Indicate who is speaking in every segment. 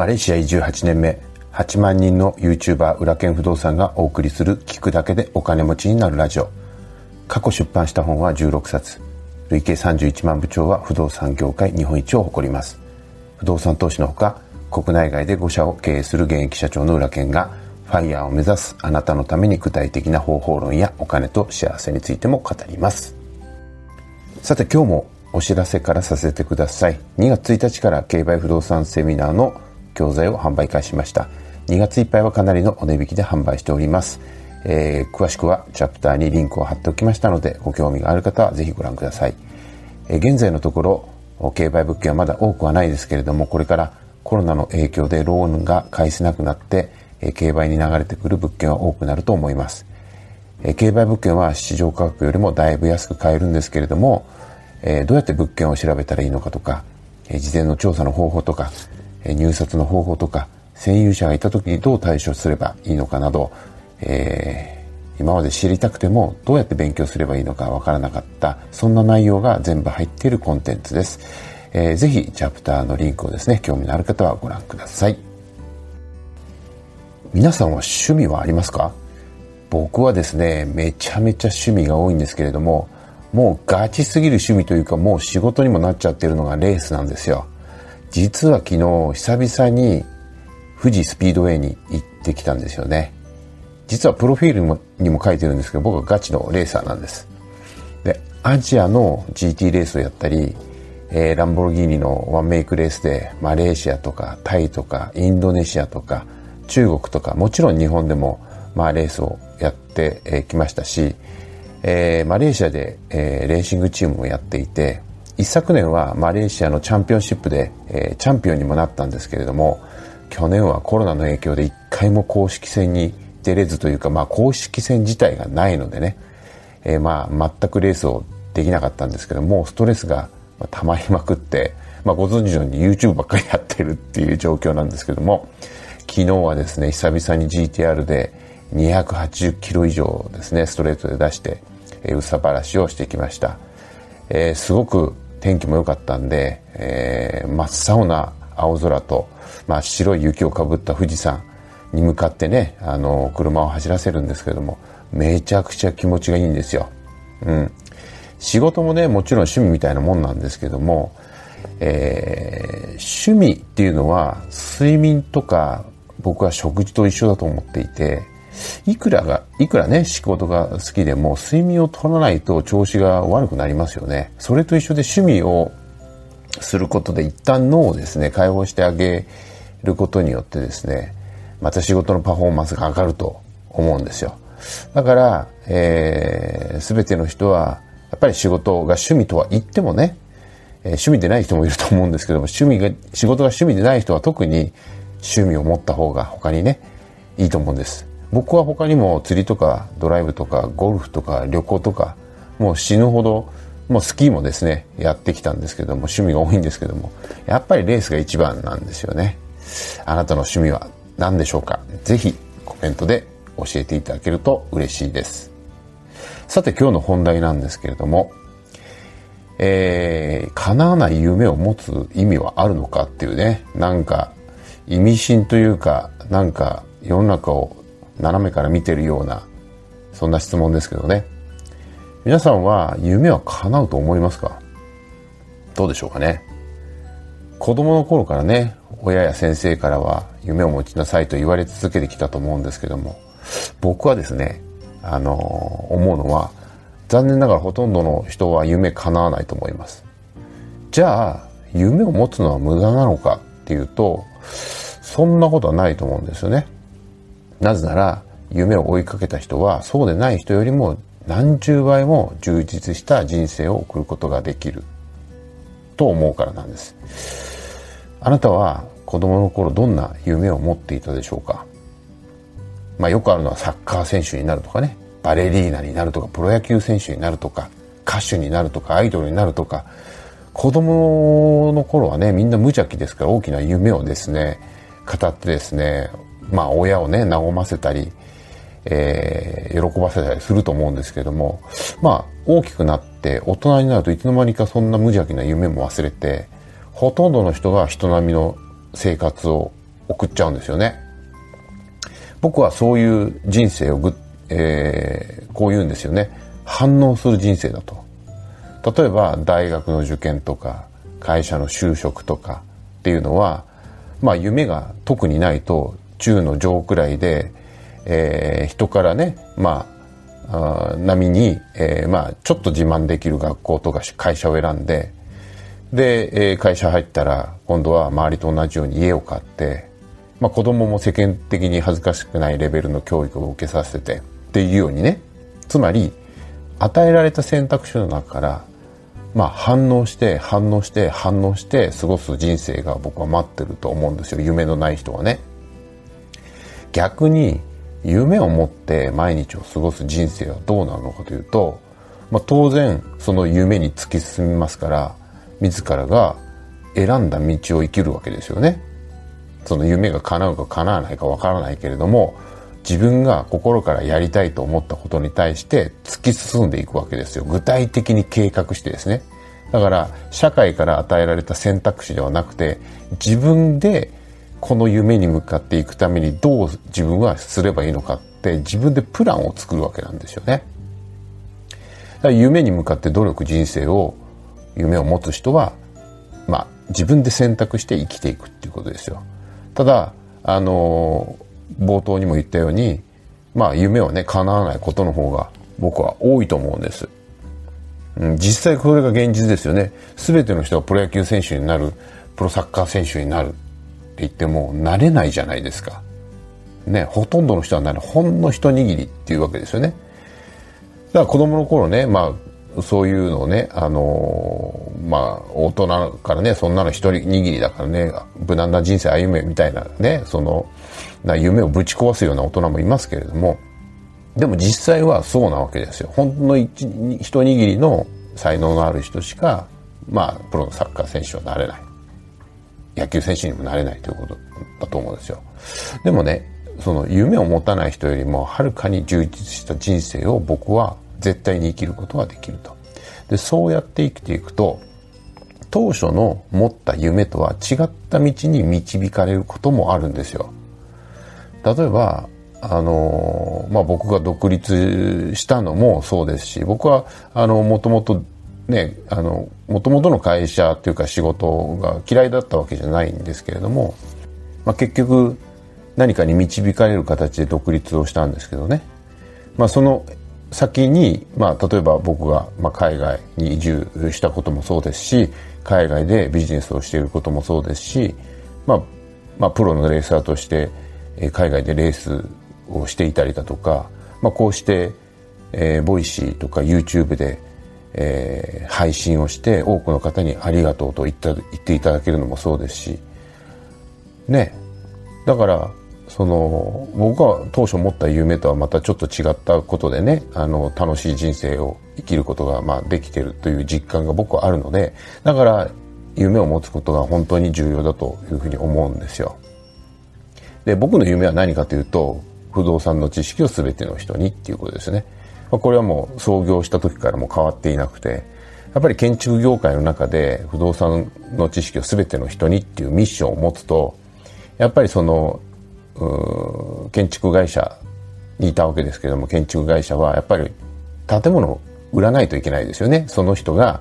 Speaker 1: マレーシア移住8年目8万人の YouTuber 裏剣不動産がお送りする聞くだけでお金持ちになるラジオ。過去出版した本は16冊。累計31万部長は不動産業界日本一を誇ります。不動産投資のほか国内外で5社を経営する現役社長の裏剣がファイヤーを目指すあなたのために具体的な方法論やお金と幸せについても語ります。さて今日もお知らせからさせてください。2月1日から競売不動産セミナーの教材を販売開始しました。2月いっぱいはかなりのお値引きで販売しております、えー、詳しくはチャプターにリンクを貼っておきましたのでご興味がある方はぜひご覧ください、えー、現在のところ競売物件はまだ多くはないですけれどもこれからコロナの影響でローンが返せなくなって、えー、競売に流れてくる物件は多くなると思います、えー、競売物件は市場価格よりもだいぶ安く買えるんですけれども、えー、どうやって物件を調べたらいいのかとか、えー、事前の調査の方法とか入札の方法とか占有者がいた時にどう対処すればいいのかなど、えー、今まで知りたくてもどうやって勉強すればいいのかわからなかったそんな内容が全部入っているコンテンツです、えー、ぜひチャプターのリンクをですね興味のある方はご覧ください。皆さんは趣味はありますか？僕はですねめちゃめちゃ趣味が多いんですけれどももうガチすぎる趣味というかもう仕事にもなっちゃってるのがレースなんですよ。実は昨日久々に富士スピードウェイに行ってきたんですよね。実はプロフィールにも書いてるんですけど僕はガチのレーサーなんです。で、アジアの GT レースをやったり、えー、ランボルギーニのワンメイクレースでマレーシアとかタイとかインドネシアとか中国とかもちろん日本でもまあレースをやってき、ましたし、えー、マレーシアで、えー、レーシングチームをやっていて一昨年はマレーシアのチャンピオンシップで、えー、チャンピオンにもなったんですけれども去年はコロナの影響で一回も公式戦に出れずというか、まあ、公式戦自体がないのでね、えー、まあ全くレースをできなかったんですけどもストレスが溜まりまくって、まあ、ご存知のように YouTube ばっかりやってるっていう状況なんですけども昨日はですね久々に GTR で280キロ以上ですねストレートで出して、えー、うさばらしをしてきました、えー、すごく天気も良かったんで、えー、真っ青な青空と、まあ、白い雪をかぶった富士山に向かってねあの車を走らせるんですけどもめちゃくちゃ気持ちがいいんですよ。うん、仕事もねもちろん趣味みたいなもんなんですけども、えー、趣味っていうのは睡眠とか僕は食事と一緒だと思っていていくらが、いくらね、仕事が好きでも、睡眠を取らないと調子が悪くなりますよね。それと一緒で趣味をすることで一旦脳をですね、解放してあげることによってですね、また仕事のパフォーマンスが上がると思うんですよ。だから、えー、全ての人は、やっぱり仕事が趣味とは言ってもね、えー、趣味でない人もいると思うんですけども、趣味が、仕事が趣味でない人は特に趣味を持った方が他にね、いいと思うんです。僕は他にも釣りとかドライブとかゴルフとか旅行とかもう死ぬほどもうスキーもですねやってきたんですけども趣味が多いんですけどもやっぱりレースが一番なんですよね。あなたの趣味は何でしょうか？ぜひコメントで教えていただけると嬉しいです。さて今日の本題なんですけれどもえー、叶わない夢を持つ意味はあるのかっていうねなんか意味深というかなんか世の中を斜めから見てるようなそんな質問ですけどね。皆さんは夢は叶うと思いますか？どうでしょうかね。子供の頃からね親や先生からは夢を持ちなさいと言われ続けてきたと思うんですけども僕はですねあの思うのは残念ながらほとんどの人は夢叶わないと思います。じゃあ夢を持つのは無駄なのかっていうとそんなことはないと思うんですよね。なぜなら夢を追いかけた人はそうでない人よりも何十倍も充実した人生を送ることができる。と思うからなんです。あなたは子供の頃どんな夢を持っていたでしょうか？まあよくあるのはサッカー選手になるとかね。バレリーナになるとかプロ野球選手になるとか歌手になるとかアイドルになるとか。子供の頃はねみんな無邪気ですから大きな夢をですね語ってですねまあ親をね和ませたり、えー、喜ばせたりすると思うんですけどもまあ大きくなって大人になるといつの間にかそんな無邪気な夢も忘れてほとんどの人が人並みの生活を送っちゃうんですよね。僕はそういう人生をぐ、えー、こう言うんですよね。反応する人生だと。例えば大学の受験とか会社の就職とかっていうのは、まあ夢が特にないと中の上くらいで、えー、人からね、まあ、あ並に、えー、まあちょっと自慢できる学校とか会社を選んで、で、えー、会社入ったら今度は周りと同じように家を買って、まあ子供も世間的に恥ずかしくないレベルの教育を受けさせてっていうようにね、つまり与えられた選択肢の中からまあ反応して反応して反応して過ごす人生が僕は待ってると思うんですよ。夢のない人はね。逆に夢を持って毎日を過ごす人生はどうなるのかというと、まあ、当然その夢に突き進みますから自らが選んだ道を生きるわけですよねその夢が叶うか叶わないかわからないけれども自分が心からやりたいと思ったことに対して突き進んでいくわけですよ。具体的に計画してですね。だから社会から与えられた選択肢ではなくて自分でこの夢に向かっていくためにどう自分はすればいいのかって自分でプランを作るわけなんですよね。だから夢に向かって努力人生を夢を持つ人はまあ自分で選択して生きていくっていうことですよ。ただあの冒頭にも言ったように、まあ夢はね、叶わないことの方が僕は多いと思うんです。うん、実際これが現実ですよね。全ての人がプロ野球選手になる、プロサッカー選手になるって言っても、なれないじゃないですか。ね、ほとんどの人はなる、ほんの一握りっていうわけですよね。だから子供の頃ね、まあ、そういうのをね、あのー、まあ、大人からね、そんなの一人握りだからね、無難な人生歩めみたいなね、その、な夢をぶち壊すような大人もいますけれども、でも実際はそうなわけですよ。ほんの一一握りの才能のある人しか、まあ、プロのサッカー選手はなれない。野球選手にもなれないということだと思うんですよ。でもね、その夢を持たない人よりもはるかに充実した人生を僕は絶対に生きることができると。で、そうやって生きていくと、当初の持った夢とは違った道に導かれることもあるんですよ。例えばあの、まあ、僕が独立したのもそうですし僕はあのもともとねあのもともとの会社っていうか仕事が嫌いだったわけじゃないんですけれども、まあ、結局何かに導かれる形で独立をしたんですけどね、まあ、その先に、まあ、例えば僕が、まあ、海外に移住したこともそうですし海外でビジネスをしていることもそうですし、まあまあ、プロのレーサーとして海外でレースをしていたりだとか、まあ、こうして、えー、 Voicy とか YouTube で、えー、配信をして多くの方にありがとうと言った言っていただけるのもそうですしねだからその僕は当初持った夢とはまたちょっと違ったことでねあの楽しい人生を生きることがまあできてるという実感が僕はあるのでだから夢を持つことが本当に重要だというふうに思うんですよ。で、僕の夢は何かというと、不動産の知識を全ての人にっていうことですね。まあ、これはもう創業した時からも変わっていなくて、やっぱり建築業界の中で不動産の知識を全ての人にっていうミッションを持つと、やっぱりその、建築会社にいたわけですけども、建築会社はやっぱり建物を売らないといけないですよね。その人が、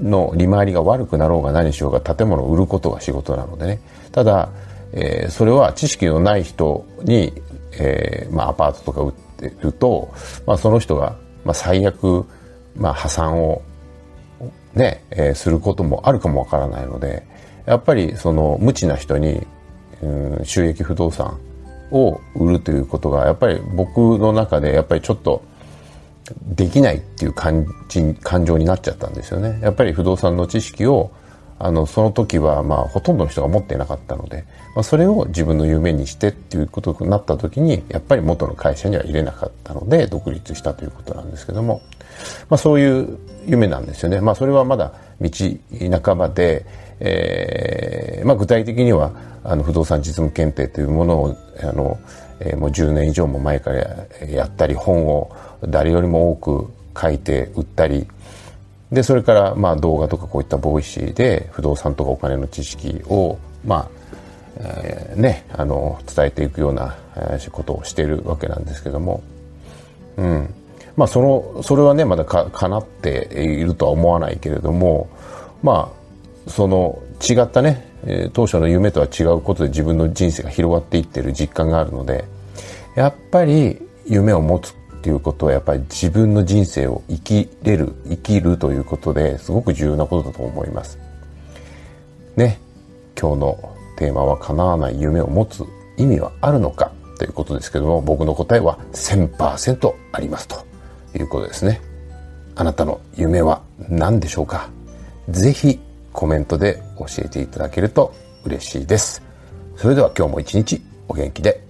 Speaker 1: の利回りが悪くなろうが何しようが建物を売ることが仕事なのでね。ただ、えー、それは知識のない人に、えーまあ、アパートとか売ってると、まあ、その人が、まあ、最悪、まあ、破産をね、えー、することもあるかもわからないのでやっぱりその無知な人に、うん、収益不動産を売るということがやっぱり僕の中でやっぱりちょっとできないっていう感じ感情になっちゃったんですよね。やっぱり不動産の知識をあのその時はまあほとんどの人が持っていなかったので、まあ、それを自分の夢にしてっていうことになった時にやっぱり元の会社には入れなかったので独立したということなんですけども、まあ、そういう夢なんですよね。まあ、それはまだ道半ばで、えーまあ、具体的にはあの不動産実務検定というものをあの、えー、もう10年以上も前からやったり本を誰よりも多く書いて売ったりで、それからまあ動画とかこういった Voicy で不動産とかお金の知識をまあ、えー、ね、あの、伝えていくような、えー、ことをしているわけなんですけども、うん。まあ、その、それはね、まだか、叶っているとは思わないけれども、まあ、その、違ったね、当初の夢とは違うことで自分の人生が広がっていってる実感があるので、やっぱり夢を持つっていうことはやっぱり自分の人生を生きれる、生きるということですごく重要なことだと思います。ね、今日のテーマは叶わない夢を持つ意味はあるのかということですけども、僕の答えは1000%ありますということですね。あなたの夢は何でしょうか？ぜひコメントで教えていただけると嬉しいです。それでは今日も一日お元気で